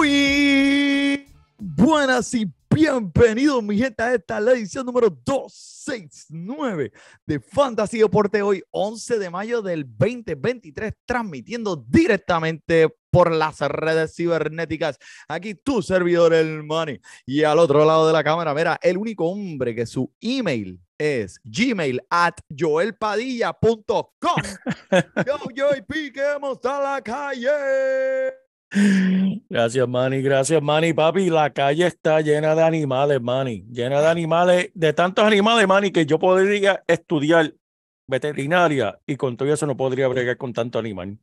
Muy buenas y bienvenidos, mi gente, a esta la edición número 269 de Fantasy Deporte hoy, 11 de mayo del 2023, transmitiendo directamente por las redes cibernéticas. Aquí tu servidor, el Money. Y al otro lado de la cámara, mira, el único hombre que su email es gmail at joelpadilla.com. Yo, JP, que hemos a la calle. Gracias, Manny. Gracias, Manny. Papi, la calle está llena de animales, Manny. Llena de animales, de tantos animales, Manny, que yo podría estudiar veterinaria y con todo eso no podría bregar con tanto animal.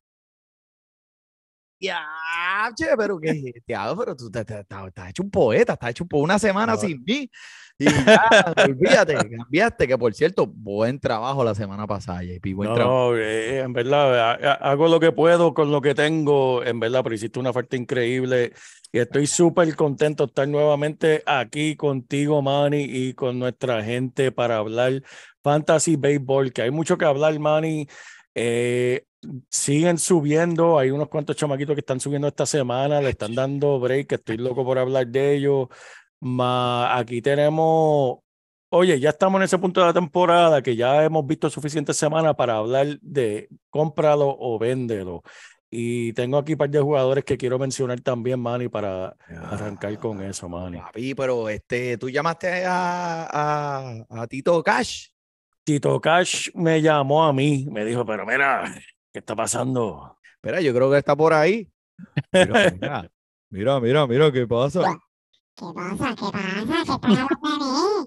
Ya, che, pero que te hago, pero tú te, te- te- estás hecho un poeta, estás hecho por una semana No. sin mí. Y ya, olvídate, cambiaste, que por cierto, buen trabajo la semana pasada, JP, buen No, trabajo. eh, en verdad, ha- hago lo que puedo con lo que tengo, en verdad, pero hiciste una oferta increíble y estoy súper contento de estar nuevamente aquí contigo, Manny, y con nuestra gente para hablar Fantasy Baseball, que hay mucho que hablar, Manny. Eh, siguen subiendo, hay unos cuantos chamaquitos que están subiendo esta semana, le están dando break, estoy loco por hablar de ellos. Aquí tenemos Oye, ya estamos en ese punto de la temporada que ya hemos visto suficientes semanas para hablar de cómpralo o véndelo. Y tengo aquí un par de jugadores que quiero mencionar también, Manny, para arrancar con eso, Manny. Papi, pero este, tú llamaste a, a, a Tito Cash. Tito Cash me llamó a mí, me dijo, pero mira, ¿qué está pasando? Espera, yo creo que está por ahí. Mira, mira, mira, mira, mira, ¿qué pasa? ¿Qué pasa? ¿Qué pasa? ¿Qué pasa?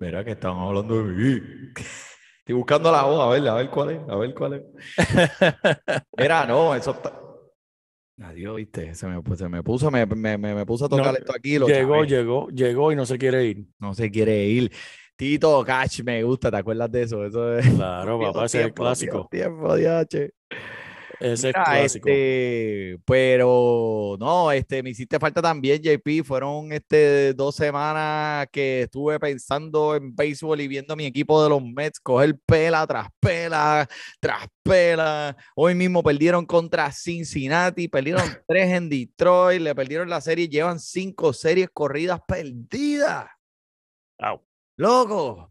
Mira que están hablando de mí. Estoy buscando la voz, a ver, a ver cuál es, a ver cuál es. Mira, no, eso está. Adiós, viste, se me, pues, se me puso, me, me, me, me puso a tocar No, esto aquí. Lo llegó, chavé. llegó, llegó y no se quiere ir. No se quiere ir. Tito Cash, me gusta, ¿te acuerdas de eso? Eso es. Claro, papá, ese es el clásico. Tiempo, diache. Ese es clásico. este, pero no, este, me hiciste falta también, JP. Fueron este, dos semanas que estuve pensando en béisbol y viendo a mi equipo de los Mets coger pela tras pela, tras pela. Hoy mismo perdieron contra Cincinnati, perdieron tres en Detroit, le perdieron la serie, llevan cinco series corridas perdidas. Au. Loco,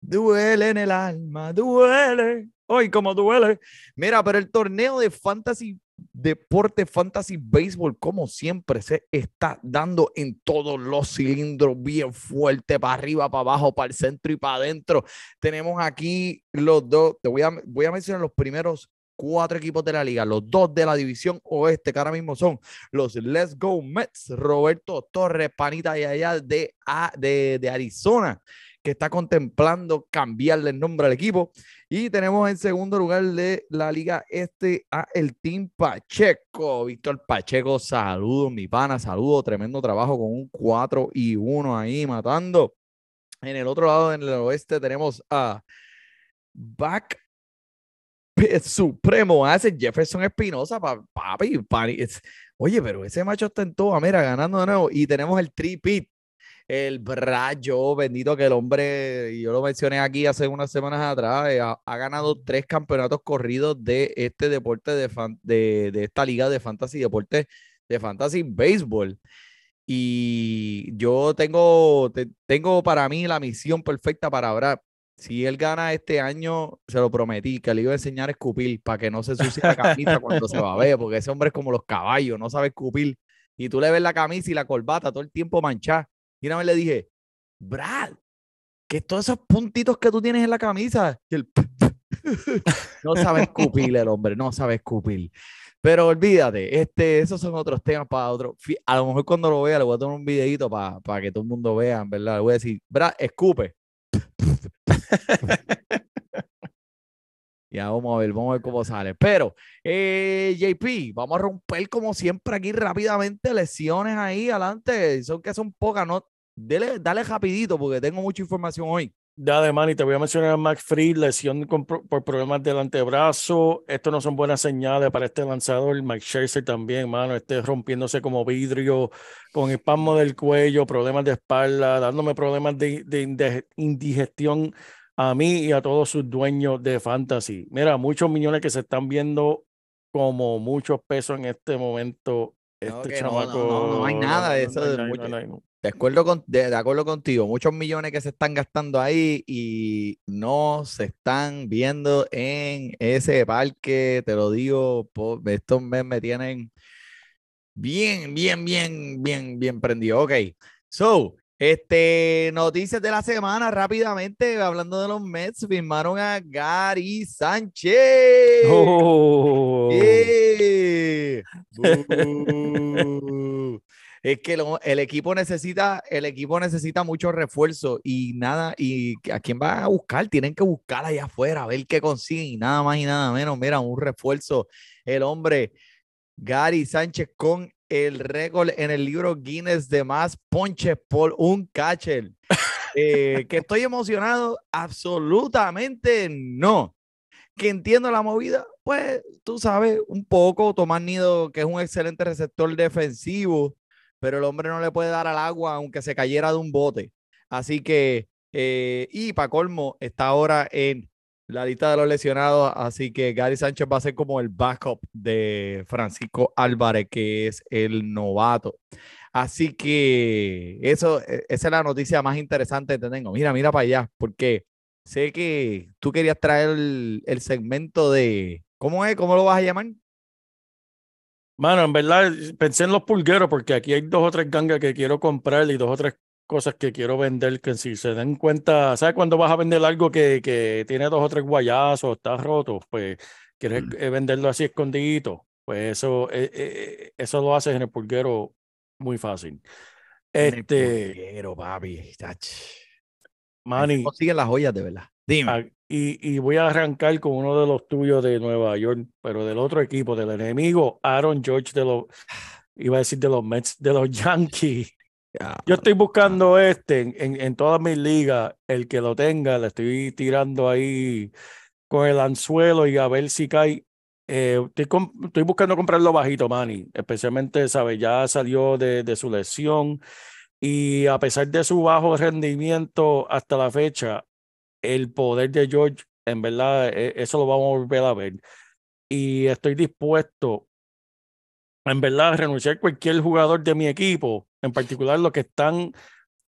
duele en el alma, duele. Hoy como duele. Mira, pero el torneo de fantasy, deporte fantasy béisbol, como siempre, se está dando en todos los cilindros, bien fuerte, para arriba, para abajo, para el centro y para adentro. Tenemos aquí los dos, te voy a, voy a mencionar los primeros cuatro equipos de la liga, los dos de la división oeste, que ahora mismo son los Let's Go Mets, Roberto Torres, panita de allá de, de, de Arizona, que está contemplando cambiarle el nombre al equipo. Y tenemos en segundo lugar de la liga este a el Team Pacheco. Víctor Pacheco, saludos, mi pana, saludos, tremendo trabajo con un 4 y 1 ahí matando. En el otro lado, en el oeste, tenemos a Back Supremo, hace Jefferson Espinosa, pa- papi. Oye, pero ese macho está en toda, mira, ganando de nuevo. Y tenemos el tripit, el Brayo, bendito que el hombre, yo lo mencioné aquí hace unas semanas atrás, eh, ha, ganado tres campeonatos corridos de este deporte, de, fan- de, de esta liga de fantasy, deporte de fantasy béisbol. Y yo tengo, te- tengo para mí la misión perfecta para. Si él gana este año, se lo prometí, que le iba a enseñar a escupir para que no se ensucie la camisa cuando se va a ver, porque ese hombre es como los caballos, no sabe escupir y tú le ves la camisa y la corbata todo el tiempo manchada. Y una vez le dije, Brad, que todos esos puntitos que tú tienes en la camisa. Y él, no sabe escupir el hombre, no sabe escupir. Pero olvídate, este, esos son otros temas para otro. A lo mejor cuando lo vea le voy a tomar un videito para que todo el mundo vea, ¿verdad? Le voy a decir, Brad, escupe. Ya vamos a ver, vamos a ver cómo sale. Pero, eh, JP, vamos a romper como siempre aquí rápidamente lesiones ahí adelante. Son que son pocas, ¿no? Dele, dale rapidito porque tengo mucha información hoy. Dale, Manny, te voy a mencionar a Max Free, lesión con por problemas del antebrazo. Esto no son buenas señales para este lanzador. Mike Scherzer también, mano, este rompiéndose como vidrio, con espasmo del cuello, problemas de espalda, dándome problemas de, de indigestión a mí y a todos sus dueños de fantasy. Mira, muchos millones que se están viendo como muchos pesos en este momento. No, Este no, no, chamaco. no, no hay nada de eso no de no acuerdo, con, de, de acuerdo contigo, muchos millones que se están gastando ahí y no se están viendo en ese parque, te lo digo, estos meses me tienen bien, bien, bien, bien, bien prendido. Ok, so, este, noticias de la semana rápidamente, hablando de los Mets, firmaron a Gary Sánchez. Oh. Es que lo- el equipo necesita, el equipo necesita mucho refuerzo y nada, y a quién va a buscar, tienen que buscar allá afuera, a ver qué consiguen, y nada más y nada menos. Mira, un refuerzo. El hombre Gary Sánchez con el récord en el libro Guinness de más ponches por un catcher. Eh, que estoy emocionado, absolutamente no que entiendo la movida, pues tú sabes, un poco. Tomás Nido, que es un excelente receptor defensivo, pero el hombre no le puede dar al agua aunque se cayera de un bote. Así que, eh, y para colmo, está ahora en la lista de los lesionados, así que Gary Sánchez va a ser como el backup de Francisco Álvarez, que es el novato. Así que eso, e- esa es la noticia más interesante que tengo. Mira, mira para allá, porque sé que tú querías traer el, el segmento de, ¿cómo es? ¿Cómo lo vas a llamar? Mano, en verdad pensé en los pulgueros porque aquí hay dos o tres gangas que quiero comprar y dos o tres cosas que quiero vender que si se den cuenta, ¿sabes cuando vas a vender algo que, que tiene dos o tres guayazos, está roto? Pues quieres Mm. eh, venderlo así escondidito. Pues eso, eh, eh, eso lo haces en el pulguero muy fácil. En el Este, pulguero, papi. Manny, consiguen las joyas de verdad. Dime. Ah, y, y voy a arrancar con uno de los tuyos de Nueva York, pero del otro equipo, del enemigo, Aaron George de los, iba a decir de los Mets, de los Yankees. Yo estoy buscando este en, en, en todas mis ligas, el que lo tenga, le estoy tirando ahí con el anzuelo y a ver si cae. Eh, estoy, estoy buscando comprarlo bajito, Manny, especialmente, ¿sabes? Ya salió de, de su lesión y a pesar de su bajo rendimiento hasta la fecha, el poder de George, en verdad, e- eso lo vamos a volver a ver. Y estoy dispuesto, en verdad, a renunciar a cualquier jugador de mi equipo, en particular los que están,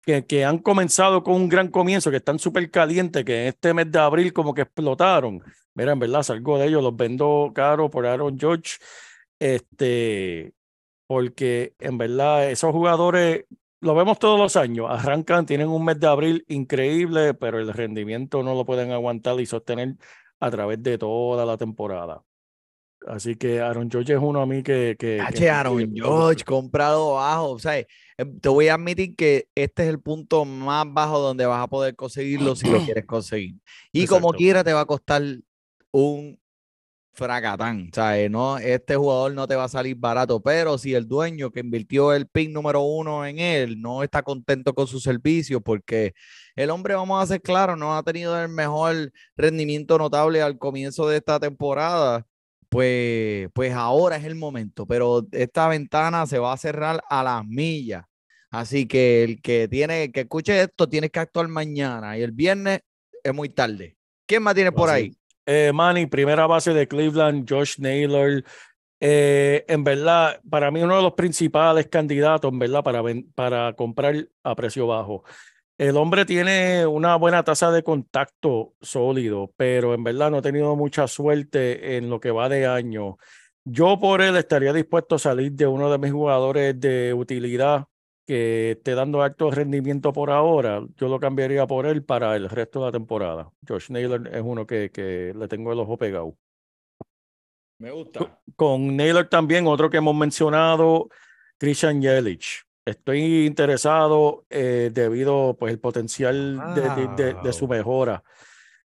que, que han comenzado con un gran comienzo, que están súper calientes, que en este mes de abril como que explotaron. Mira, en verdad, salgo de ellos, los vendo caro por Aaron George, este, porque en verdad esos jugadores lo vemos todos los años, arrancan, tienen un mes de abril increíble, pero el rendimiento no lo pueden aguantar y sostener a través de toda la temporada. Así que Aaron George es uno a mí que... que, que Aaron George, buscar. comprado bajo. O sea, eh, te voy a admitir que este es el punto más bajo donde vas a poder conseguirlo si lo quieres conseguir. Y como quiera te va a costar un fracatán. O sea, no, este jugador no te va a salir barato, pero si el dueño que invirtió el pick número uno en él no está contento con su servicio, porque el hombre, vamos a ser claros, no ha tenido el mejor rendimiento notable al comienzo de esta temporada, pues, pues ahora es el momento, pero esta ventana se va a cerrar a las millas. Así que el que tiene, que escuche esto, tiene que actuar mañana y el viernes es muy tarde. ¿Quién más tiene por ahí? Eh, Manny, primera base de Cleveland, Josh Naylor. Eh, en verdad, para mí uno de los principales candidatos, en verdad, para, para comprar a precio bajo. El hombre tiene una buena tasa de contacto sólido, pero en verdad no ha tenido mucha suerte en lo que va de año. Yo por él estaría dispuesto a salir de uno de mis jugadores de utilidad que esté dando alto rendimiento por ahora. Yo lo cambiaría por él para el resto de la temporada. Josh Naylor es uno que, que le tengo el ojo pegado. Me gusta. Con Naylor también, otro que hemos mencionado, Christian Yelich. Estoy interesado eh, debido pues el potencial de, de- de- de su mejora.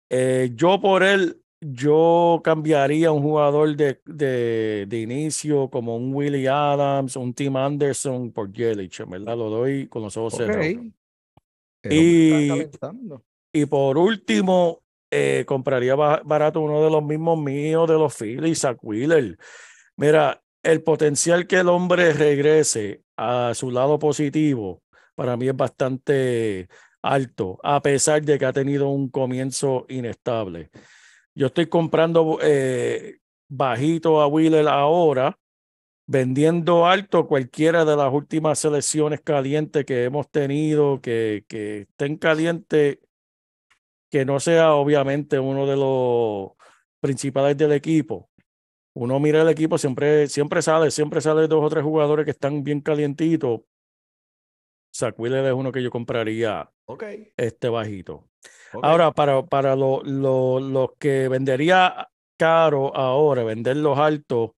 Eh, yo por él, yo cambiaría un jugador de, de, inicio como un Willie Adams, un Tim Anderson por Yelich, verdad lo doy con los ojos Ok. cerrados. El hombre está Y-. Y por último, eh, compraría ba- barato uno de los mismos míos de los Phillies, Zach Wheeler. Mira, el potencial que el hombre regrese a su lado positivo para mí es bastante alto, a pesar de que ha tenido un comienzo inestable. Yo estoy comprando eh, bajito a Wheeler ahora, vendiendo alto cualquiera de las últimas selecciones calientes que hemos tenido, que, que estén calientes que no sea obviamente uno de los principales del equipo. Uno mira el equipo, siempre, siempre sale, siempre sale dos o tres jugadores que están bien calientitos. Zach Wheeler es uno que yo compraría Ok. este bajito. Ahora, para, para lo- lo- los que vendería caro ahora, venderlos altos,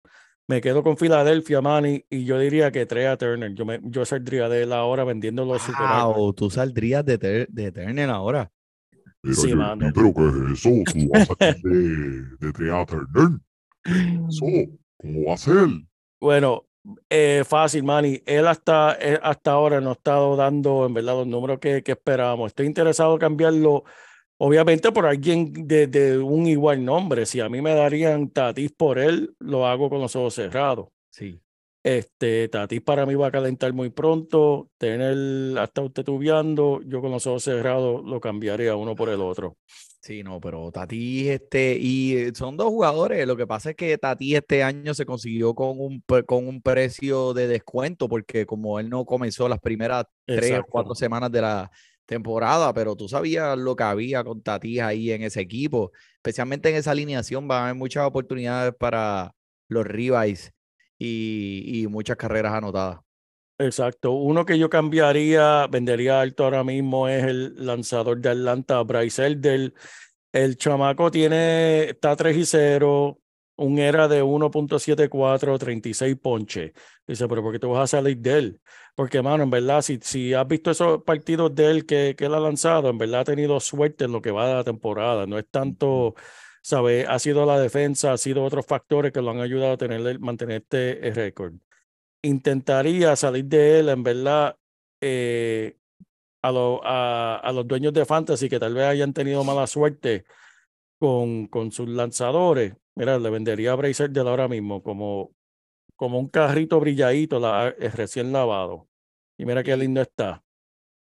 me quedo con Filadelfia, Manny, y yo diría que Trea Turner. Yo, me, yo saldría de él ahora vendiéndolo super alto. Wow, tú saldrías de, Ter- de Turner ahora. Pero, Sí, yo- mano. pero ¿qué es eso? ¿Tú vas a salir de, de Trea Turner? ¿Qué es eso? ¿Cómo va a ser? Bueno, eh, fácil, Manny. Él hasta, él hasta ahora no ha estado dando, en verdad, los números que, que esperábamos. Estoy interesado en cambiarlo, obviamente, por alguien de, de un igual nombre. Si a mí me darían Tatis por él, lo hago con los ojos cerrados. Sí. Este, Tatis para mí va a calentar muy pronto. Tener hasta usted tubeando, yo con los ojos cerrados lo cambiaría uno por el otro. Sí, no, pero Tatis, este, y eh, son dos jugadores. Lo que pasa es que Tatis este año se consiguió con un, con un precio de descuento, porque como él no comenzó las primeras tres o cuatro semanas de la temporada, pero tú sabías lo que había con Tatis ahí en ese equipo, especialmente en esa alineación, van a haber muchas oportunidades para los rivals y, y muchas carreras anotadas. Exacto. Uno que yo cambiaría, vendería alto ahora mismo es el lanzador de Atlanta, Bryce Elder. El chamaco tiene, está 3 y 0, un era de 1.74, 36 ponches. Dice, pero ¿por qué te vas a salir de él? Porque, mano, en verdad, si, si has visto esos partidos de él que, que él ha lanzado, en verdad ha tenido suerte en lo que va de la temporada. No es tanto, ¿sabes? Ha sido la defensa, ha sido otros factores que lo han ayudado a tener, mantener este eh, récord intentaría salir de él, en verdad, eh, a, lo- a, a los dueños de Fantasy que tal vez hayan tenido mala suerte con, con sus lanzadores. Mira, le vendería a Bracer de ahora mismo como, como un carrito brilladito la- eh, recién lavado. Y mira qué lindo está.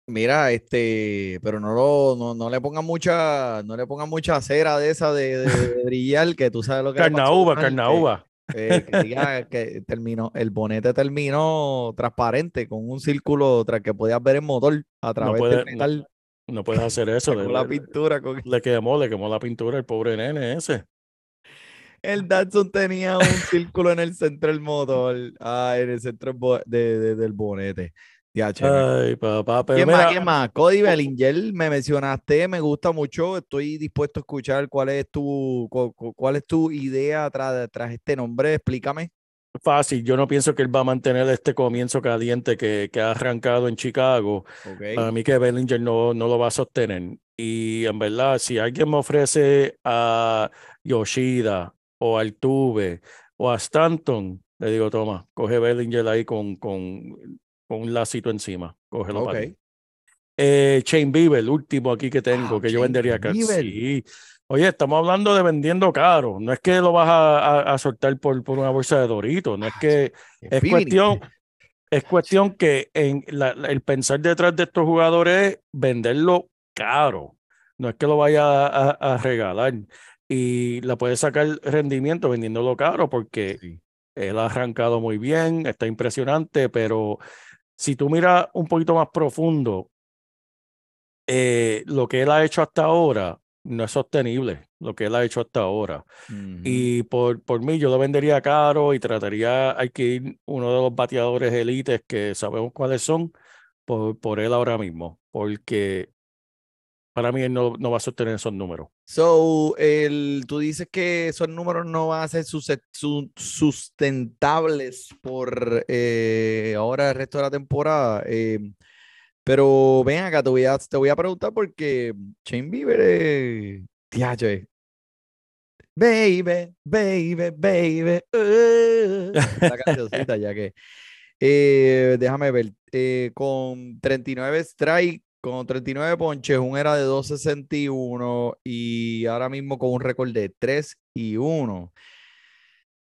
Mira, este, pero no lo, no, no le pongan mucha, no le pongan mucha cera de esa de, de- de brillar, que tú sabes lo que le pasó Eh, que diga que terminó, el bonete terminó transparente con un círculo tras que podías ver el motor a través puede- del no- metal No puedes hacer eso. le, la pintura. Con... le quemó, le quemó la pintura el pobre nene ese. El Datsun tenía un círculo en el centro del motor, ah, en el centro de- del bonete. Ya, Ay, papá, pero ¿Quién mira, más? ¿Quién más? Cody Bellinger, me mencionaste, me gusta mucho. Estoy dispuesto a escuchar cuál es tu, cu- cu- cuál es tu idea tras, tras este nombre. Explícame. fácil. Yo no pienso que él va a mantener este comienzo caliente que, que ha arrancado en Chicago. Para mí que Bellinger no, no lo va a sostener. Y en verdad, si alguien me ofrece a Yoshida o a Altuve o a Stanton, le digo, toma, coge Bellinger ahí con, con, con un lacito encima. Cógelo para Ok. ti. Eh, Bieber, el último aquí que tengo, Ah, que yo vendería acá. Sí. Oye, estamos hablando de vendiendo caro. No es que lo vas a, a- a soltar por, por una bolsa de Doritos. No es que es cuestión, es cuestión que en la- la- el pensar detrás de estos jugadores es venderlo caro. No es que lo vaya a, regalar. Y la puedes sacar rendimiento vendiéndolo caro porque Sí. él ha arrancado muy bien, está impresionante, pero si tú miras un poquito más profundo, eh, lo que él ha hecho hasta ahora, no es sostenible lo que él ha hecho hasta ahora. Y por, por mí, yo lo vendería caro y trataría, hay que ir uno de los bateadores élites que sabemos cuáles son, por, por él ahora mismo, porque para mí él no, no va a sostener esos números. So, el, tú dices que esos números no van a ser sus- su- sustentables por eh, ahora el resto de la temporada. eh, pero ven acá, te voy a, te voy a preguntar porque Shane Bieber es. Diache. Baby, baby, baby. uh, la cancioncita, ya que. eh, déjame ver. eh, con 39 strike, con 39 ponches, un era de 2.61 y ahora mismo con un récord de 3 y 1.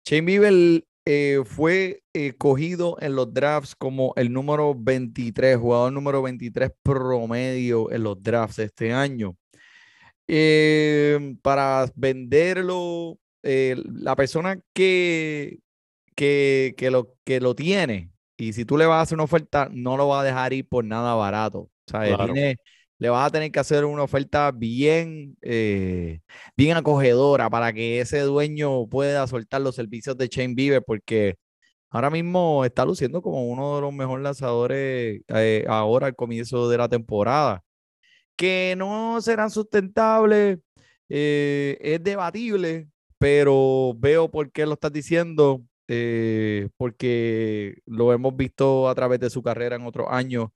Shane Bieber eh, fue eh, cogido en los drafts como el número 23, jugador número 23 promedio en los drafts este año. Eh, para venderlo, eh, la persona que, que, que lo, que lo tiene, y si tú le vas a hacer una oferta, no lo va a dejar ir por nada barato. ¿Sabes? Claro. Tiene- le vas a tener que hacer una oferta bien, eh, bien acogedora para que ese dueño pueda soltar los servicios de Shane Bieber, porque ahora mismo está luciendo como uno de los mejores lanzadores eh, ahora al comienzo de la temporada. Que no serán sustentables, eh, es debatible, pero veo por qué lo estás diciendo, porque lo hemos visto a través de su carrera en otros años.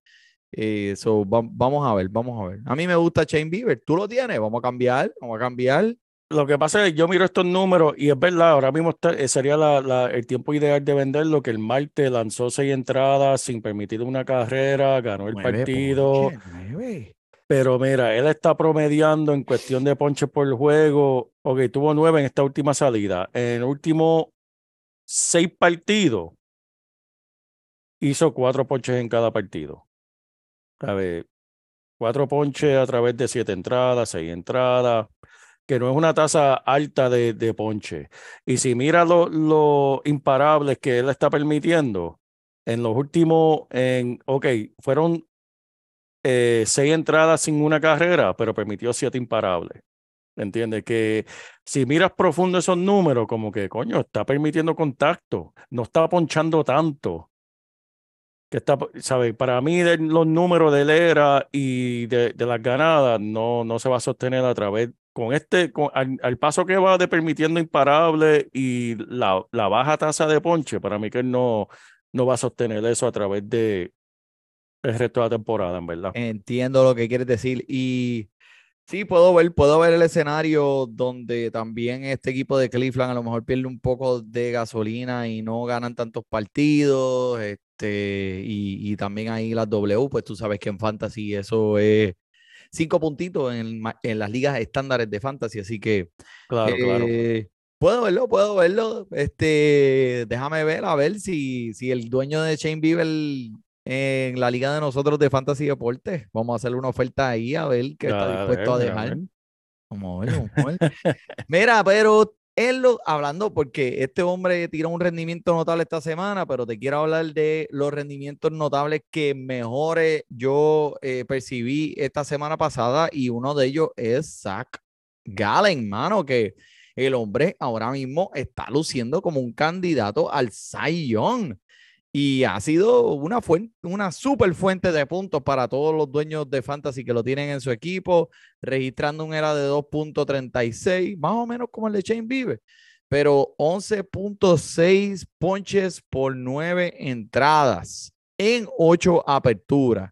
Eh, so, va- vamos a ver, vamos a ver. A mí me gusta Shane Bieber. ¿Tú lo tienes? Vamos a cambiar, vamos a cambiar. Lo que pasa es que yo miro estos números y es verdad, ahora mismo está- eh, sería la- la- el tiempo ideal de venderlo, que el martes lanzó seis entradas sin permitir una carrera, ganó el Nueve partido. Pero mira, él está promediando en cuestión de ponches por juego. Ok, tuvo nueve en esta última salida. En el último seis partidos, hizo cuatro ponches en cada partido. Ver, cuatro ponches a través de siete entradas, seis entradas, que no es una tasa alta de, de ponche. Y si mira lo- los imparables que él está permitiendo, en los últimos, en, ok, fueron eh, seis entradas sin una carrera, pero permitió siete imparables. ¿Entiendes? Que si miras profundo esos números, como que, coño, está permitiendo contacto, no está ponchando tanto. Que está, ¿sabes? Para mí, los números del ERA y de, de las ganadas no, no se va a sostener a través, con este, con, al, paso que va de permitiendo imparables y la, la baja tasa de ponche, para mí que no, no va a sostener eso a través de el resto de la temporada, en verdad. Entiendo lo que quieres decir. Y sí, puedo ver, puedo ver el escenario donde también este equipo de Cleveland a lo mejor pierde un poco de gasolina y no ganan tantos partidos. Este, y, y también ahí las W, pues tú sabes que en Fantasy eso es cinco puntitos en, las ligas estándares de Fantasy. Así que Claro, claro. eh, Puedo verlo, puedo verlo. Este, déjame ver, a ver si, si el dueño de Shane Bieber en la liga de nosotros de Fantasy Deportes, vamos a hacerle una oferta ahí a ver qué está dispuesto a ver, a dejar. ver. Vamos a ver, vamos a ver. Mira, pero él lo, hablando, porque este hombre tiró un rendimiento notable esta semana, pero te quiero hablar de los rendimientos notables que mejores yo eh, percibí esta semana pasada y uno de ellos es Zach Gallen, mano, que el hombre ahora mismo está luciendo como un candidato al Cy Young. Y ha sido una fuente, una super fuente de puntos para todos los dueños de fantasy que lo tienen en su equipo, registrando un era de 2.36, más o menos como el de Shane Bieber, pero 11.6 ponches por 9 entradas en 8 aperturas.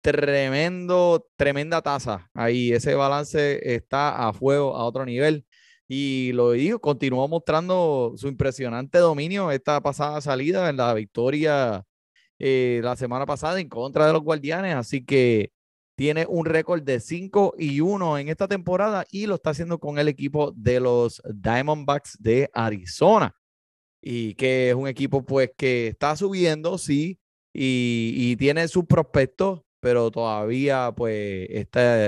Tremendo, tremenda tasa. Ahí ese balance está a fuego a otro nivel. Y lo digo, continuó mostrando su impresionante dominio esta pasada salida en la victoria eh, la semana pasada en contra de los Guardianes. Así que tiene un récord de 5 y 1 en esta temporada y lo está haciendo con el equipo de los Diamondbacks de Arizona. Y que es un equipo pues que está subiendo, sí, y, y tiene sus prospectos, pero todavía pues está,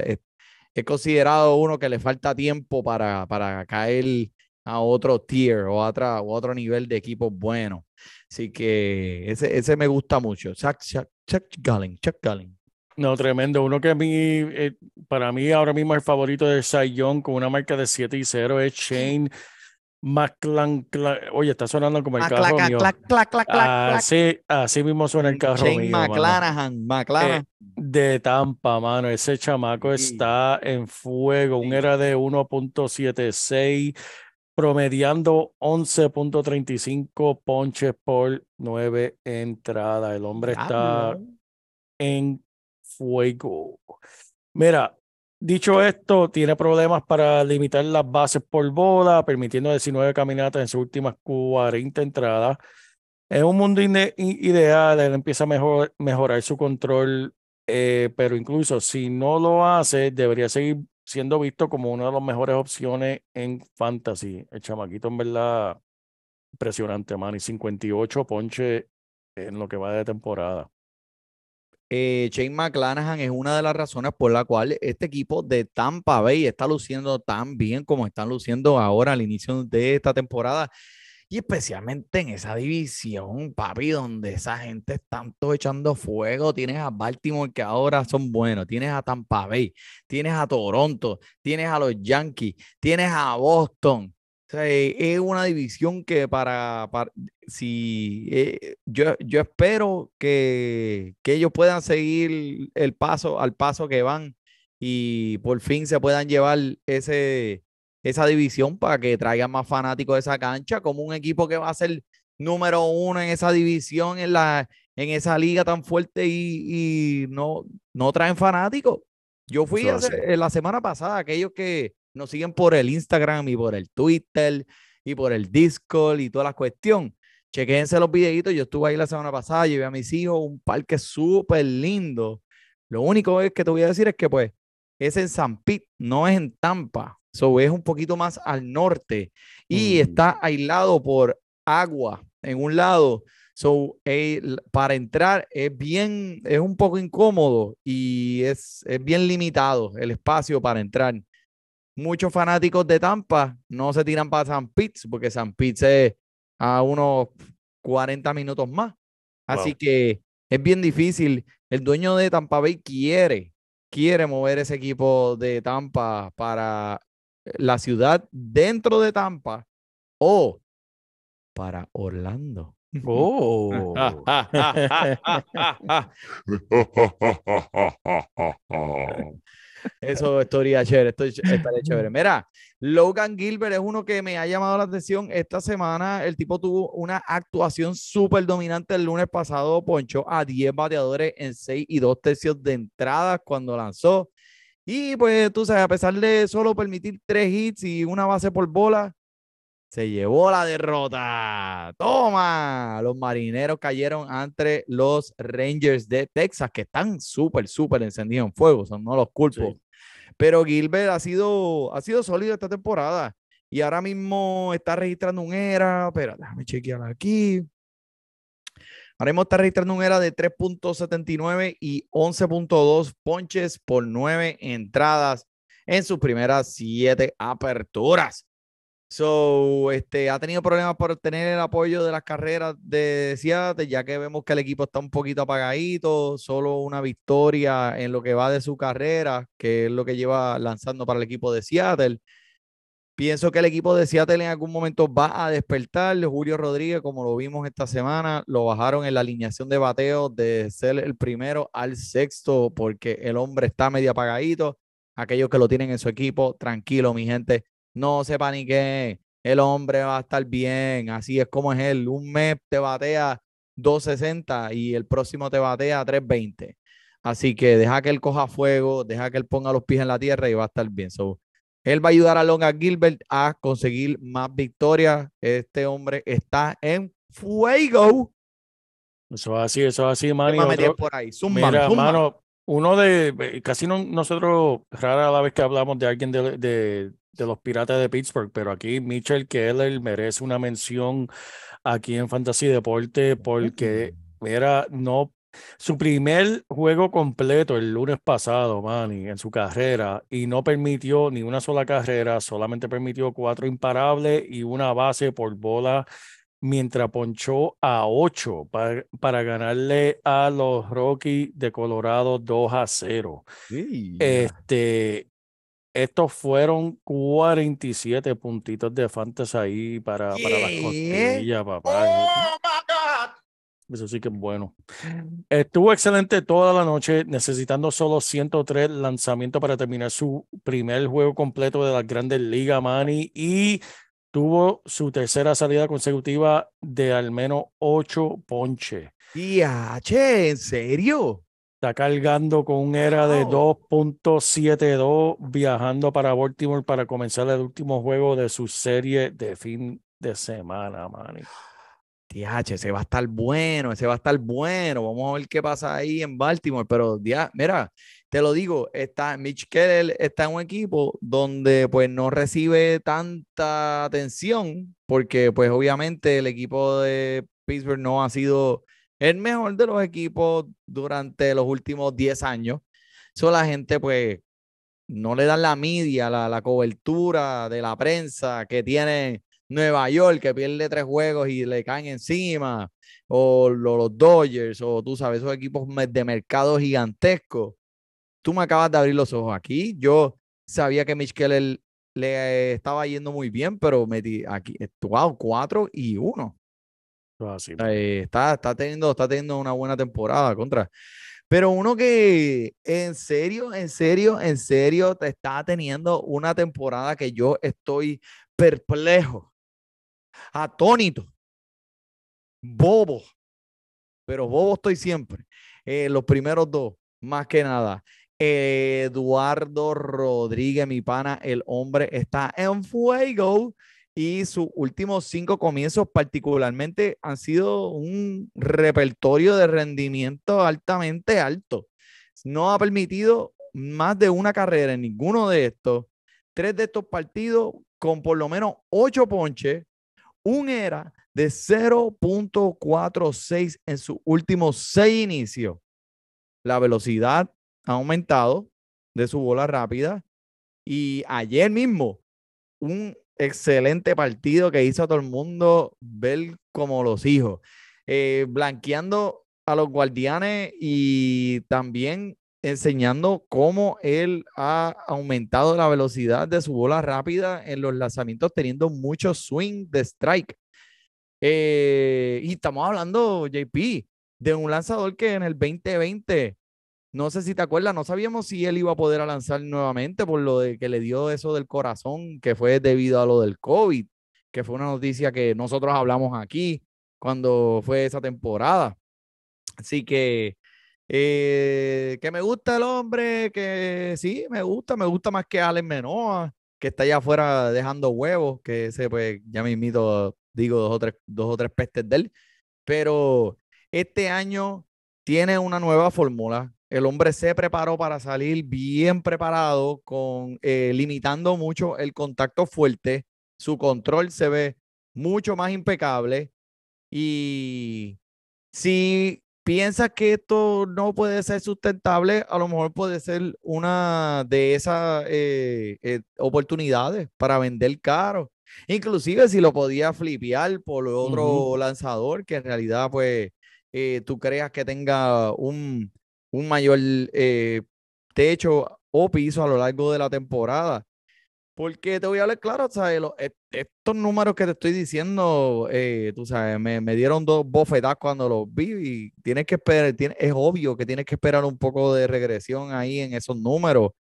es, es considerado uno que le falta tiempo para, para caer a otro tier o a, otra, o a otro nivel de equipos buenos. Así que ese, ese me gusta mucho. Chuck, Chuck, Chuck Gallen, Chuck Gallen. No, tremendo. Uno que a mí, eh, para mí ahora mismo el favorito de Cy Young con una marca de 7 y 0 es Shane McClan. Oye, está sonando como el carro mío. Así, así mismo suena el carro mío, mano. McClanahan, McClanahan. De Tampa, mano. Ese chamaco está en fuego. Un era de 1.76, promediando 11.35 ponches por 9 entradas. El hombre está en fuego. Mira, dicho esto, tiene problemas para limitar las bases por bola, permitiendo 19 caminatas en sus últimas 40 entradas. En un mundo ideal, él empieza a mejor- mejorar su control, eh, pero incluso si no lo hace, debería seguir siendo visto como una de las mejores opciones en fantasy. El chamaquito, en verdad, impresionante, man. Y 58 ponches en lo que va de temporada. Eh, Shane McClanahan es una de las razones por la cual este equipo de Tampa Bay está luciendo tan bien como están luciendo ahora al inicio de esta temporada. Y especialmente en esa división, papi, donde esa gente está todo echando fuego. Tienes a Baltimore que ahora son buenos, tienes a Tampa Bay, tienes a Toronto, tienes a los Yankees, tienes a Boston. Sea, es una división que para, para si eh, yo, yo espero que, que ellos puedan seguir el paso al paso que van y por fin se puedan llevar ese, esa división para que traigan más fanáticos de esa cancha, como un equipo que va a ser número uno en esa división, en, la, en esa liga tan fuerte y, y no, no traen fanáticos. Yo fui hace- la semana pasada, aquellos que nos siguen por el Instagram y por el Twitter y por el Discord y toda la cuestión. Chequense los videitos. Yo estuve ahí la semana pasada, llevé a mis hijos, un parque súper lindo. Lo único es que te voy a decir es que pues es en San Pete, no es en Tampa. So es un poquito más al norte y Mm. está aislado por agua en un lado. So, eh, para entrar es bien, es un poco incómodo y es, es bien limitado el espacio para entrar. Muchos fanáticos de Tampa no se tiran para San Pete porque San Pete es a unos 40 minutos más. Así Wow. que es bien difícil. El dueño de Tampa Bay quiere, quiere mover ese equipo de Tampa para la ciudad dentro de Tampa o para Orlando. Oh. Eso estaría chévere, esto es- estaría chévere. Mira, Logan Gilbert es uno que me ha llamado la atención esta semana. El tipo tuvo una actuación súper dominante el lunes pasado, ponchó a 10 bateadores en 6 y 2 tercios de entradas cuando lanzó. Y pues tú sabes, a pesar de solo permitir 3 hits y una base por bola, se llevó la derrota. Toma, los marineros cayeron ante los Rangers de Texas, que están súper, súper encendidos en fuego, son, no los culpo. Sí. Pero Gilbert ha sido, ha sido sólido esta temporada y ahora mismo está registrando un era, pero déjame chequear aquí. Ahora mismo está registrando un era de 3.79 y 11.2 ponches por 9 entradas en sus primeras 7 aperturas. So, este, ha tenido problemas por obtener el apoyo de las carreras de Seattle, ya que vemos que el equipo está un poquito apagadito, solo una victoria en lo que va de su carrera, que es lo que lleva lanzando para el equipo de Seattle. Pienso que el equipo de Seattle en algún momento va a despertar. Julio Rodríguez, como lo vimos esta semana, lo bajaron en la alineación de bateo de ser el primero al sexto, porque el hombre está medio apagadito. Aquellos que lo tienen en su equipo, tranquilo, mi gente no se paniquen, el hombre va a estar bien, así es como es él. Un mes te batea 260 y el próximo te batea 320. Así que deja que él coja fuego, deja que él ponga los pies en la tierra y va a estar bien. So, él va a ayudar a Longa Gilbert a conseguir más victorias. Este hombre está en fuego. Eso es así, eso es así, man. y Zúmbame otro- 10 por ahí. Mira, zúmbame. mano, uno de, eh, casi no, nosotros, rara la vez que hablamos de alguien de, de, de los Piratas de Pittsburgh, pero aquí Mitchell Keller merece una mención aquí en Fantasy Deporte porque, mira, no, su primer juego completo el lunes pasado, Manny, en su carrera, y no permitió ni una sola carrera, solamente permitió cuatro imparables y una base por bola mientras ponchó a 8 para, para ganarle a los Rockies de Colorado 2 a 0. Sí. Este, estos fueron 47 puntitos de fantasy ahí para, para las costillas, papá. ¡Oh, my God! Eso sí que es bueno. Estuvo excelente toda la noche, necesitando solo 103 lanzamientos para terminar su primer juego completo de las grandes ligas, Manny, y tuvo su tercera salida consecutiva de al menos 8 ponches. Che, ¿en serio? Está cargando con un era de Wow. 2.72, viajando para Baltimore para comenzar el último juego de su serie de fin de semana, Manny. Diache, ese va a estar bueno, ese va a estar bueno. Vamos a ver qué pasa ahí en Baltimore. Pero, dia- mira, te lo digo, está, Mitch Keller está en un equipo donde pues no recibe tanta atención porque pues obviamente el equipo de Pittsburgh no ha sido el mejor de los equipos durante los últimos 10 años. So, la gente pues no le dan la media, la, la cobertura de la prensa que tiene Nueva York, que pierde tres juegos y le caen encima, o lo- los Dodgers, o tú sabes, esos equipos de mercado gigantescos. Tú me acabas de abrir los ojos aquí. Yo sabía que Mitch Keller le estaba yendo muy bien, pero metí aquí, eh, wow, cuatro y uno. Así. Eh, está, está, teniendo, está teniendo una buena temporada contra. Pero uno que en serio, en serio, en serio, te está teniendo una temporada que yo estoy perplejo, atónito, bobo. Pero bobo estoy siempre. Eh, los primeros dos, más que nada. Eduardo Rodríguez, mi pana, el hombre está en fuego y sus últimos cinco comienzos particularmente han sido un repertorio de rendimiento altamente alto. No ha permitido más de una carrera en ninguno de estos. Tres de estos partidos con por lo menos ocho ponches, un era de 0.46 en sus últimos seis inicios. La velocidad ha aumentado de su bola rápida y ayer mismo un excelente partido que hizo a todo el mundo ver como los hijos, eh, blanqueando a los guardianes y también enseñando cómo él ha aumentado la velocidad de su bola rápida en los lanzamientos, teniendo mucho swing de strike. Eh, y estamos hablando, JP, de un lanzador que en el 2020 no sé si te acuerdas, no sabíamos si él iba a poder lanzar nuevamente por lo de que le dio eso del corazón, que fue debido a lo del COVID, que fue una noticia que nosotros hablamos aquí cuando fue esa temporada. Así que, eh, que me gusta el hombre, que sí, me gusta, me gusta más que Alex Menoa, que está allá afuera dejando huevos, que ese pues ya me invito, digo dos o tres, dos o tres pestes de él, pero este año tiene una nueva fórmula. El hombre se preparó para salir bien preparado, con eh, limitando mucho el contacto fuerte. Su control se ve mucho más impecable. Y si piensas que esto no puede ser sustentable, a lo mejor puede ser una de esas eh, eh, oportunidades para vender caro. Inclusive si lo podía flipear por otro lanzador que en realidad pues eh, tú creas que tenga un, un mayor eh, techo o piso a lo largo de la temporada. Porque te voy a hablar claro, ¿sabes? Lo- est- estos números que te estoy diciendo, eh, tú sabes, me, me dieron dos bofetadas cuando los vi y tienes que esperar, tiene- es obvio que tienes que esperar un poco de regresión ahí en esos números,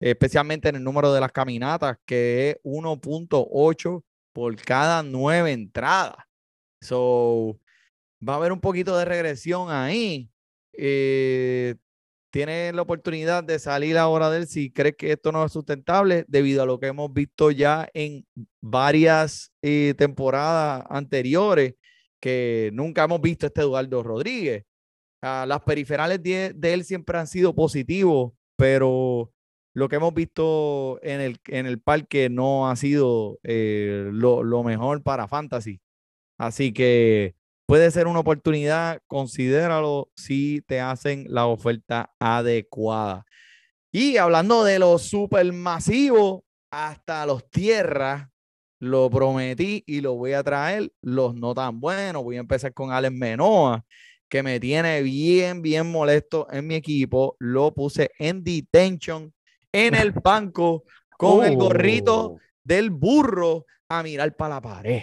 especialmente en el número de las caminatas, que es 1.8 por cada nueve entradas. So, va a haber un poquito de regresión ahí. Eh, tiene la oportunidad de salir ahora de él si crees que esto no es sustentable debido a lo que hemos visto ya en varias eh, temporadas anteriores que nunca hemos visto este Eduardo Rodríguez. Ah, las periferales de, él siempre han sido positivos, pero lo que hemos visto en el, en el parque no ha sido eh, lo, lo mejor para Fantasy. Así que puede ser una oportunidad, considéralo si te hacen la oferta adecuada. Y hablando de los supermasivos, hasta los tierras, Lo prometí y lo voy a traer. Los no tan buenos. Voy a empezar con Alex Menoa, que me tiene bien, bien molesto en mi equipo. Lo puse en detention en el banco con el gorrito Oh, del burro a mirar para la pared.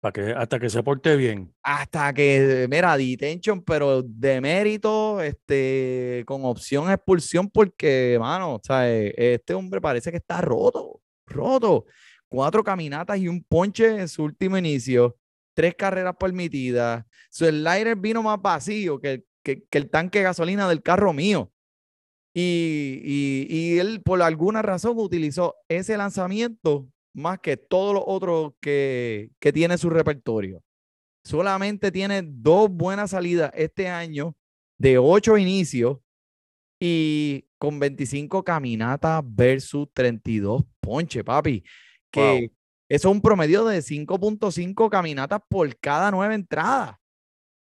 Para que, hasta que se porte bien. Hasta que, mira, detention, pero de mérito, este, con opción a expulsión, porque, mano, eh, este hombre parece que está roto, roto. Cuatro caminatas y un ponche en su último inicio, tres carreras permitidas. Su slider vino más vacío que, el- que, que el tanque de gasolina del carro mío. Y, y, y él, por alguna razón, utilizó ese lanzamiento más que todos los otros que, que tiene su repertorio. Solamente tiene dos buenas salidas este año de ocho inicios y con 25 caminatas versus 32 ponche, papi. Que eso es un promedio de 5.5 caminatas por cada nueve entradas.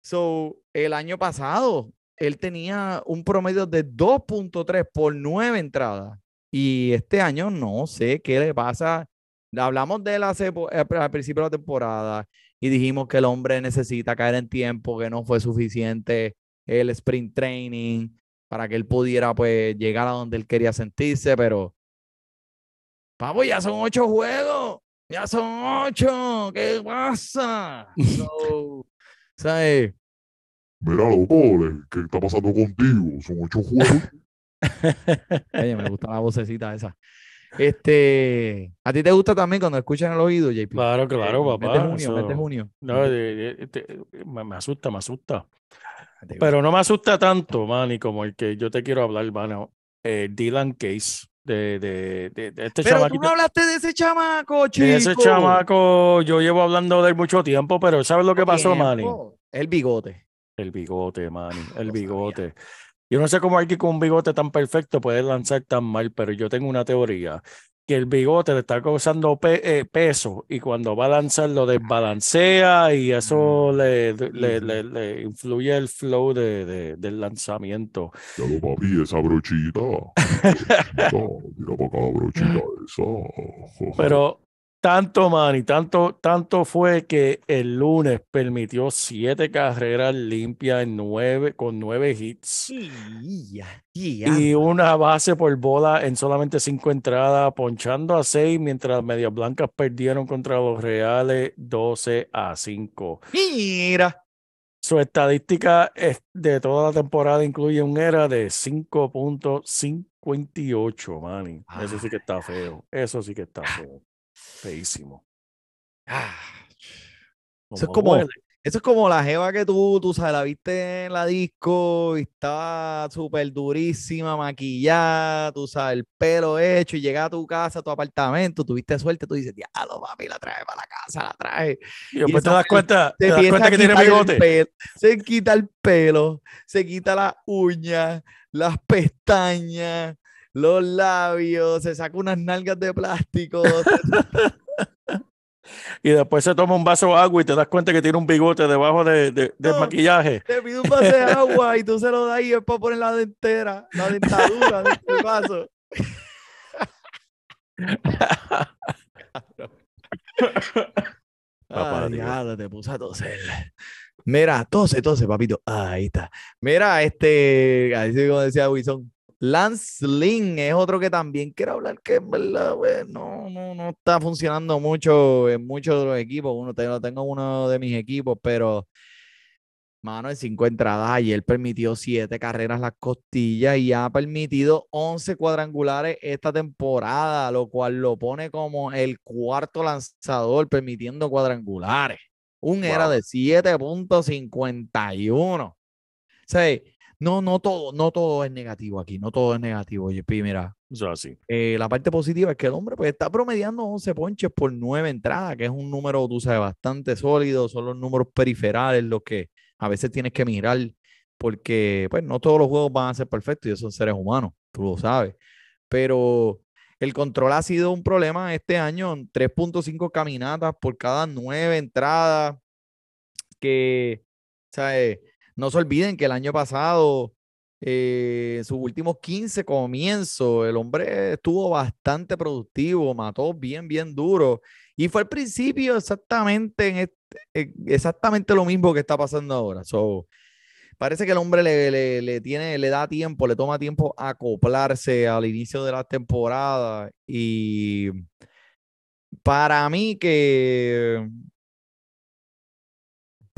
So, el año pasado él tenía un promedio de 2.3 por nueve entradas. Y este año no sé qué le pasa. Hablamos de él hace, eh, al principio de la temporada y dijimos que el hombre necesita caer en tiempo, que no fue suficiente el sprint training para que él pudiera pues llegar a donde él quería sentirse, pero papo, ya son ocho juegos, ya son ocho, ¿qué pasa? So, ¿sabes? Mira, loco, le- ¿qué está pasando contigo? Son ocho juegos. Oye, me gusta la vocecita esa. Este, ¿a ti te gusta también cuando escuchan el oído, JP? Claro, claro, Eh, mes papá. de junio, mes de eso- junio. No, mes de- de- de- de- me, me asusta, me asusta. te- Pero no me asusta tanto, Manny, como el que yo te quiero hablar, mano. Eh, Dylan Case, de, de, de, de este Pero tú no hablaste de ese chamaco, chico. de ese chamaco, yo llevo hablando de él mucho tiempo, pero ¿sabes lo que pasó, Manny? Tiempo. El bigote. El bigote, Manny, el sabía. Yo no sé cómo alguien con un bigote tan perfecto puede lanzar tan mal, pero yo tengo una teoría, que el bigote le está causando pe- eh, peso y cuando va a lanzar lo desbalancea y eso le, le, sí. le- le influye el flow de, de- del lanzamiento. Ya lo papi, esa brochita. brochita, Mira para acá la brochita esa. Pero tanto, Manny, tanto, tanto fue que el lunes permitió siete carreras limpias en nueve, con nueve hits. Y, Y una base por bola en solamente cinco entradas, ponchando a seis, mientras las Medias Blancas perdieron contra los Reales 12 a 5. Mira. Su estadística es- de toda la temporada incluye un era de 5.58, Manny. Eso sí que está feo. Eso sí que está feo. Feísimo. Ah, Eso es Como eso es como la jeva que tú, tú sabes, la viste en la disco y estaba súper durísima, maquillada, tú sabes, el pelo hecho y llega a tu casa, a tu apartamento, tuviste suerte, tú dices, diablo, papi, la trae para la casa, la trae. Y después te das cuenta, te das que tiene bigote. pelo, se quita el pelo, se quita las uñas, las pestañas, los labios, se saca unas nalgas de plástico. Y después se toma un vaso de agua y te das cuenta que tiene un bigote debajo de, de- del maquillaje. Te pide un vaso de agua y tú se lo das y es para poner la dentera, la dentadura del vaso. Papá, diablo, te puse a toser. Mira, tose, tose, papito. Ahí está. Mira, este, ahí sí como decía Wilson, Lance Lynn es otro que también quiero hablar que en verdad, pues, no, no, no está funcionando mucho en muchos de los equipos. Uno tengo en uno de mis equipos, pero mano, en cinco entradas él permitió siete carreras las costillas y ha permitido 11 cuadrangulares esta temporada, lo cual lo pone como el cuarto lanzador permitiendo cuadrangulares. Un era de 7.51. O sea, no, no todo, no todo es negativo aquí, no todo es negativo, JP, mira. O sea, sí. eh, la parte positiva es que el hombre pues está promediando 11 ponches por 9 entradas, que es un número, tú sabes, bastante sólido, son los números periferales los que a veces tienes que mirar, porque pues no todos los juegos van a ser perfectos y ellos son seres humanos, tú lo sabes, pero el control ha sido un problema este año, 3.5 caminatas por cada 9 entradas, que, ¿sabes? No se olviden que el año pasado eh, sus últimos 15 comienzos, el hombre estuvo bastante productivo, mató bien, bien duro. Y fue al principio exactamente, en este- exactamente lo mismo que está pasando ahora. So, parece que el hombre le, le- le tiene, le da tiempo, le toma tiempo acoplarse al inicio de la temporada. Y para mí que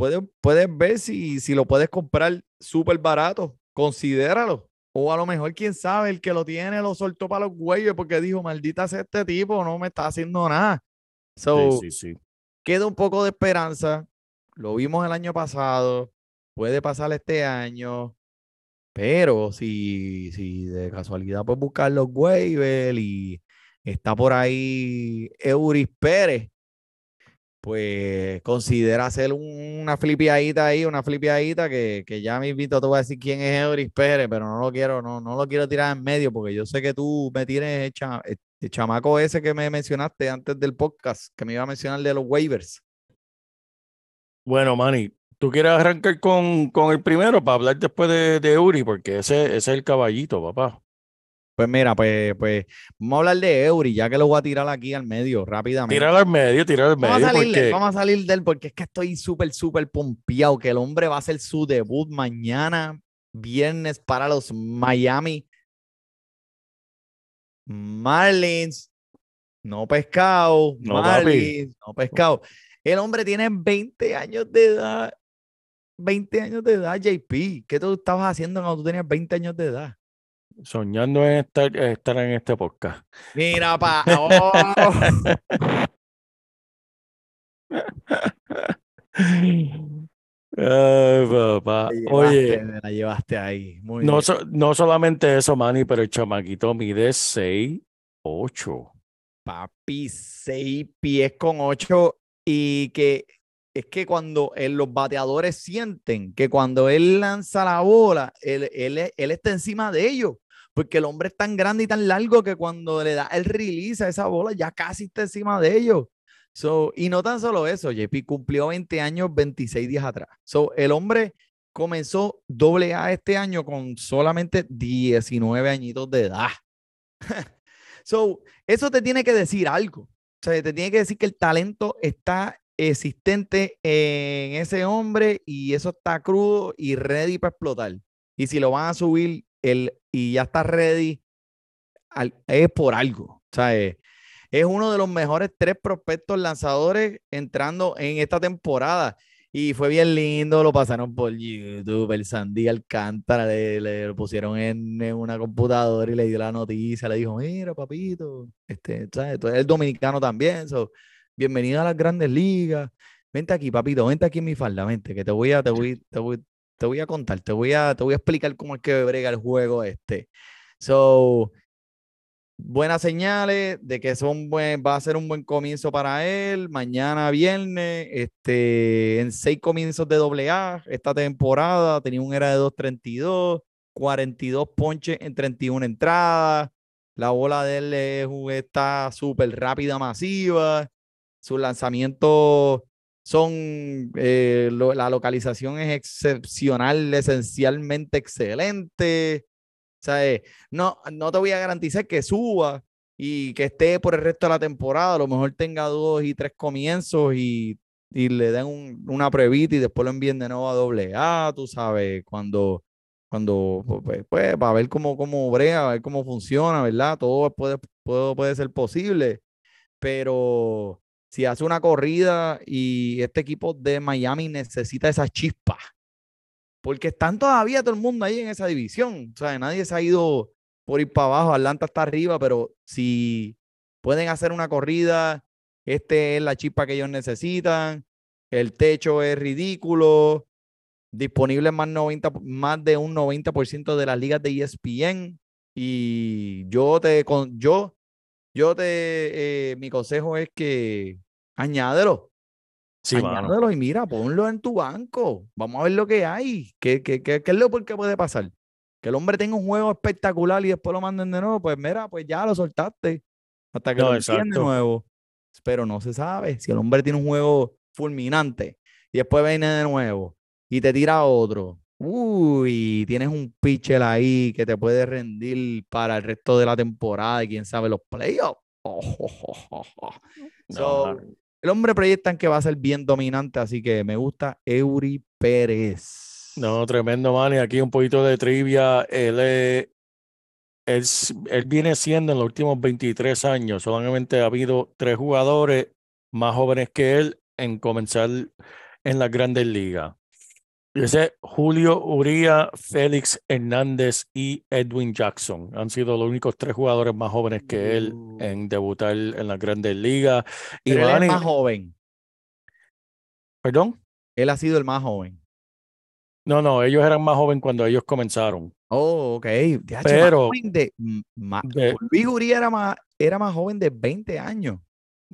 puedes, puedes ver si, si lo puedes comprar súper barato, considéralo. O a lo mejor, quién sabe, el que lo tiene lo soltó para los güeyes porque dijo, maldita sea este tipo, no me está haciendo nada. So, Sí, sí, sí. queda un poco de esperanza. Lo vimos el año pasado, puede pasar este año, pero si, si de casualidad puedes buscar los waivers y está por ahí Euris Pérez, pues considera hacer un- una flipiadita ahí, una flipiadita que, que ya me invito, te voy a decir quién es Euris Pérez, pero no lo quiero, no, no lo quiero tirar en medio porque yo sé que tú me tienes el, el- chamaco ese que me mencionaste antes del podcast, que me iba a mencionar de los waivers. Bueno, Manny, ¿tú quieres arrancar con, con el primero para hablar después de, de Uri? Porque ese es el caballito, papá. Pues mira, pues, pues vamos a hablar de Eury, ya que lo voy a tirar aquí al medio rápidamente. Tirar al medio, tirar al Vamos a, medio, salir porque vamos a salir de él porque es que estoy súper, súper pompeado que el hombre va a hacer su debut mañana, viernes, para los Miami Marlins. No pescado, No. Marlins, no pescado. El hombre tiene 20 años de edad. 20 años de edad, JP. ¿Qué tú estabas haciendo cuando tú tenías 20 años de edad? Soñando en estar, estar en este podcast. Mira, pa. oh. Ay, papá. Te Oye, llevaste, me la llevaste ahí. Muy no, so- no solamente eso, Manny, pero el chamaquito mide 6, 8. Papi, seis pies con ocho y que es que cuando eh, los bateadores sienten que cuando él lanza la bola, él, él, él está encima de ellos, porque el hombre es tan grande y tan largo que cuando le da el release a esa bola ya casi está encima de ellos. So, y no tan solo eso, JP cumplió 20 años 26 días atrás. So, el hombre comenzó doble A este año con solamente 19 añitos de edad. So, eso te tiene que decir algo. O sea, te tiene que decir que el talento está existente en ese hombre y eso está crudo y ready para explotar. Y si lo van a subir el, y ya está ready, al- es por algo. O sea, es, es uno de los mejores tres prospectos lanzadores entrando en esta temporada. Y fue bien lindo, lo pasaron por YouTube, el Sandy Alcántara, le, le lo pusieron en, en una computadora y le dio la noticia, le dijo, mira, papito, este, ¿sabes? Eres dominicano también, so, bienvenido a las grandes ligas, vente aquí, papito, vente aquí en mi falda, vente, que te voy a, te voy, te voy, te voy a contar, te voy a, te voy a explicar cómo es que brega el juego este. So, buenas señales de que son buen, va a ser un buen comienzo para él. Mañana viernes, este, en seis comienzos de doble A esta temporada, tenía un era de 2.32, 42 ponches en 31 entradas. La bola de él es está súper rápida, masiva. Sus lanzamientos son, eh, la localización es excepcional, esencialmente excelente. O sea, eh, no, no te voy a garantizar que suba y que esté por el resto de la temporada. A lo mejor tenga dos y tres comienzos y, y le den un- una pruebita y después lo envíen de nuevo a doble A, tú sabes, cuando, cuando pu- pues, pues, para ver cómo, cómo brega, a ver cómo funciona, ¿verdad? Todo puede, puede, puede ser posible, pero si hace una corrida y este equipo de Miami necesita esa chispa, porque están todavía todo el mundo ahí en esa división. O sea, nadie se ha ido por ir para abajo. Atlanta está arriba, pero si pueden hacer una corrida, este es la chispa que ellos necesitan. El techo es ridículo. Disponible más, 90, p- más de un 90% de las ligas de ESPN. Y yo te, yo, yo te, eh, mi consejo es que añádelo. Sí, mano. Añádelo y mira, ponlo en tu banco. Vamos a ver lo que hay. ¿Qué, qué, qué, qué es lo que puede pasar? Que el hombre tenga un juego espectacular y después lo manden de nuevo. Pues mira, pues ya lo soltaste. Hasta que No, lo de nuevo. Pero no se sabe. Si el hombre tiene un juego fulminante y después viene de nuevo y te tira otro. Uy, tienes un pitcher ahí que te puede rendir para el resto de la temporada y quién sabe los playoffs. Oh. No. el hombre proyectan que va a ser bien dominante, así que me gusta Eury Pérez. No, tremendo, man. Y aquí un poquito de trivia. Él, es- él, él viene siendo en los últimos 23 años, solamente ha habido tres jugadores más jóvenes que él en comenzar en las grandes ligas. Es Julio Uría, Félix Hernández y Edwin Jackson. Han sido los únicos tres jugadores más jóvenes que él Uh. en debutar en las grandes ligas. Y él es más joven. perdón. Él ha sido el más joven. No, no, ellos eran más jóvenes cuando ellos comenzaron. Oh, ok. Más Pero- joven de, De- Luis Uría era más, era más joven de 20 años.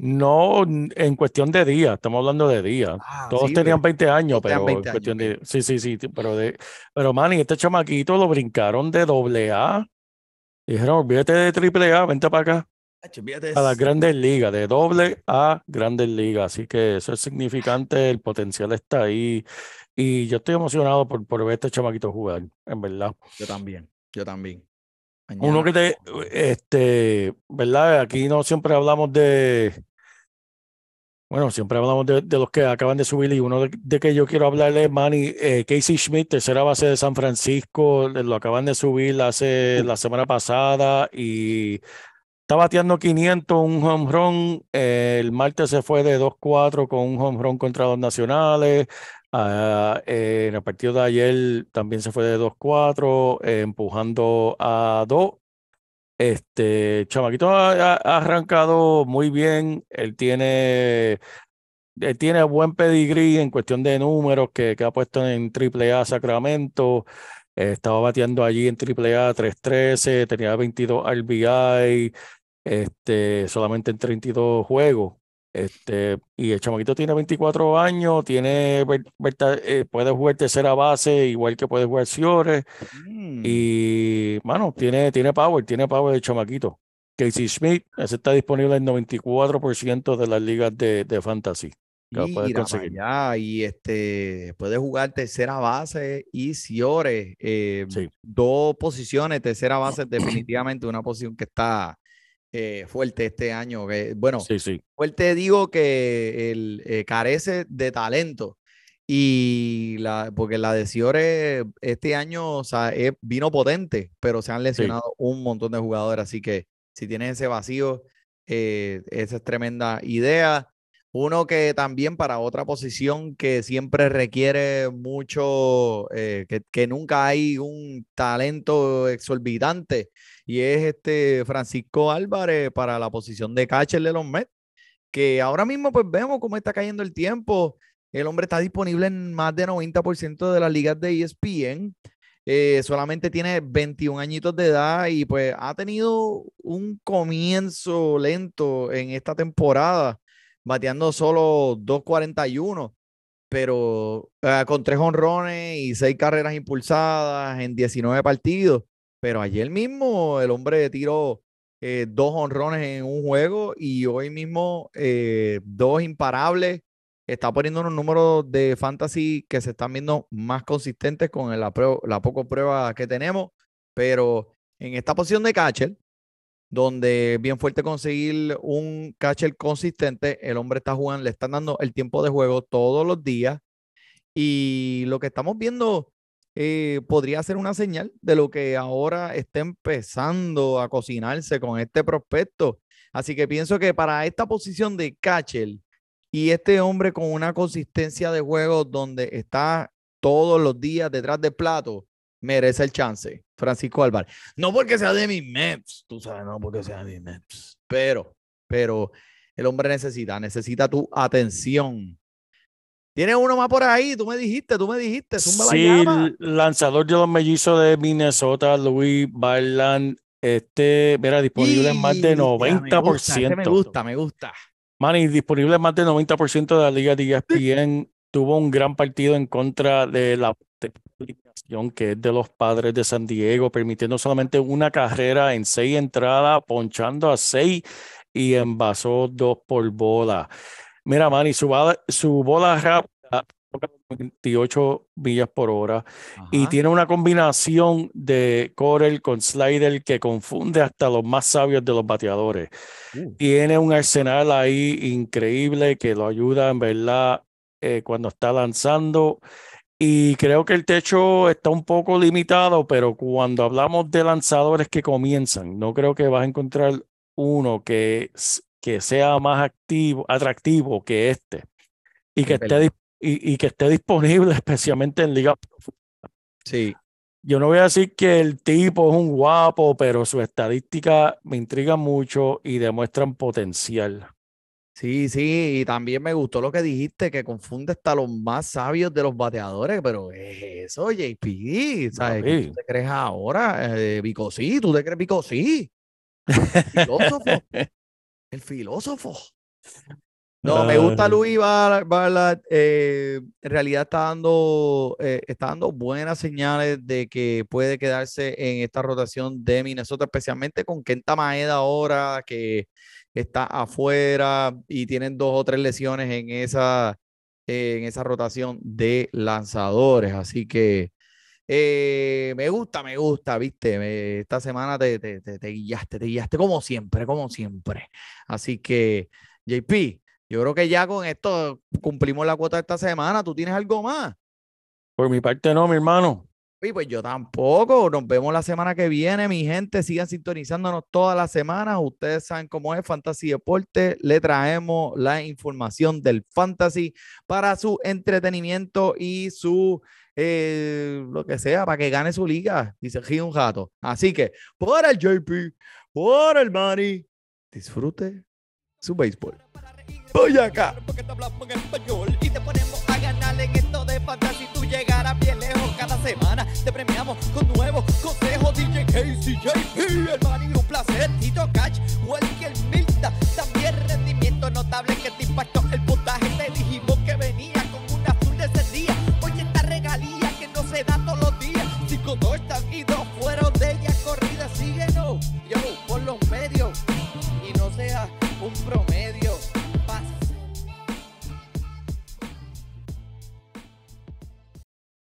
No, en cuestión de días, estamos hablando de días. Ah, Todos sí, tenían pues, 20 años, todos tenían pero 20 en años, cuestión de. Sí, sí, sí, pero de. Pero Manny, este chamaquito lo brincaron de doble A. Dijeron, olvídate de triple A, vente para acá. A las grandes ligas, de doble a grandes ligas. Así que eso es significante, el potencial está ahí. Y yo estoy emocionado por, por ver este chamaquito jugar, en verdad. Yo también, yo también. Uno que te, este, ¿verdad? Aquí no siempre hablamos de, bueno, siempre hablamos de, de los que acaban de subir y uno de, de que yo quiero hablarle es Manny, eh, Casey Schmidt, tercera base de San Francisco, le- lo acaban de subir hace la semana pasada y está bateando 500, un home run, eh, el martes se fue de 2-4 con un home run contra los nacionales, Ah, eh, en el partido de ayer también se fue de 2-4, eh, empujando a 2. Este chamaquito ha, arrancado muy bien. Él tiene, tiene buen pedigrí en cuestión de números que, que ha puesto en AAA Sacramento. Estaba bateando allí en AAA 313, tenía 22 RBI, este, solamente en 32 juegos. Este, y el chamaquito tiene 24 años, tiene, eh, puede jugar tercera base, igual que puede jugar Ciores. Mm, Y, mano, tiene, tiene power, tiene power el chamaquito. Casey Smith, ese está disponible en 94% de las ligas de, de fantasy. que Mira para conseguir. allá, y este puede jugar tercera base y Ciores, eh, Sí. dos posiciones, tercera base definitivamente una posición que está eh, fuerte este año. que, bueno, Sí, sí. fuerte digo que el, eh, carece de talento y la, porque la de Ciores este año o sea, es- vino potente, pero se han lesionado un montón de jugadores, así que si tienes ese vacío, eh, esa es tremenda idea. Uno que también para otra posición que siempre requiere mucho, eh, que, que nunca hay un talento exorbitante, y es este Francisco Álvarez para la posición de catcher de los Mets, que ahora mismo pues vemos cómo está cayendo el tiempo. El hombre está disponible en más de 90% de las ligas de ESPN. eh, solamente tiene 21 añitos de edad y pues ha tenido un comienzo lento en esta temporada, bateando solo 2.41, pero eh, con tres honrones y seis carreras impulsadas en 19 partidos. Pero ayer mismo el hombre tiró eh, dos honrones en un juego y hoy mismo eh, dos imparables. Está poniendo unos números de fantasy que se están viendo más consistentes con la, la poco prueba que tenemos. Pero en esta posición de catcher, donde bien fuerte conseguir un catcher consistente, el hombre está jugando, le están dando el tiempo de juego todos los días. Y lo que estamos viendo eh, podría ser una señal de lo que ahora está empezando a cocinarse con este prospecto. Así que pienso que para esta posición de catcher y este hombre con una consistencia de juego donde está todos los días detrás del plato, merece el chance. Francisco Álvarez. No porque sea de mis Mets, tú sabes, no porque sea de mis Mets, pero, pero el hombre necesita, necesita tu atención. Tiene uno más por ahí, tú me dijiste, tú me dijiste, zumba la Sí, el lanzador de los mellizos de Minnesota, Louis Barland, este, mira, disponible en más de Y, mira, me gusta, ese 90%. Me gusta, me gusta. Manny, disponible en más de 90% de la liga de ESPN. Tuvo un gran partido en contra de la de alineación que es de los padres de San Diego, permitiendo solamente una carrera en seis entradas, ponchando a seis y envasó dos por bola. Mira, Manny, su, bala- su bola rápida 28 millas por hora y tiene una combinación de Corel con slider que confunde hasta los más sabios de los bateadores. Uh. Tiene un arsenal ahí increíble que lo ayuda en verdad eh, cuando está lanzando. Y creo que el techo está un poco limitado, pero cuando hablamos de lanzadores que comienzan, no creo que vas a encontrar uno que, que sea más activo, atractivo que este y que, Es esté, y, y que esté disponible especialmente en ligas Sí, yo no voy a decir que el tipo es un guapo, pero sus estadísticas me intrigan mucho y demuestran potencial. sí, sí. Y también me gustó lo que dijiste, que confunde hasta los más sabios de los bateadores. Pero es eso, JP. ¿Sabes? ¿Qué tú te crees ahora? Eh, Bicosí, ¿tú te crees Bicosí? Filósofo. El filósofo. No, me gusta Ay. Luis Bar- Barlat. eh, en realidad está dando, eh, está dando buenas señales de que puede quedarse en esta rotación de Minnesota, especialmente con Kenta Maeda ahora, que está afuera y tienen dos o tres lesiones en esa, eh, en esa rotación de lanzadores. Así que eh, me gusta, me gusta, viste. me- esta semana te, te, te, te guiaste, te guiaste como siempre, como siempre. Así que, JP, yo creo que ya con esto cumplimos la cuota de esta semana. ¿Tú tienes algo más? Por mi parte no, mi hermano. Y pues yo tampoco. Nos vemos la semana que viene, mi gente. Sigan sintonizándonos todas las semanas. Ustedes saben cómo es Fantasy Deporte. Le traemos la información del Fantasy para su entretenimiento y su eh, lo que sea, para que gane su liga y se un rato. Así que, por el JP, por el Manny, disfrute su béisbol. Voy acá. Porque te hablamos en español y te ponemos a ganar en esto de fantasy. Tú llegarás bien lejos cada semana. Te premiamos con nuevos consejos. DJ Casey, JP, el Manny, un placer. Tito Cash, Welker Milta. También rendimiento notable que te impactó el puntaje.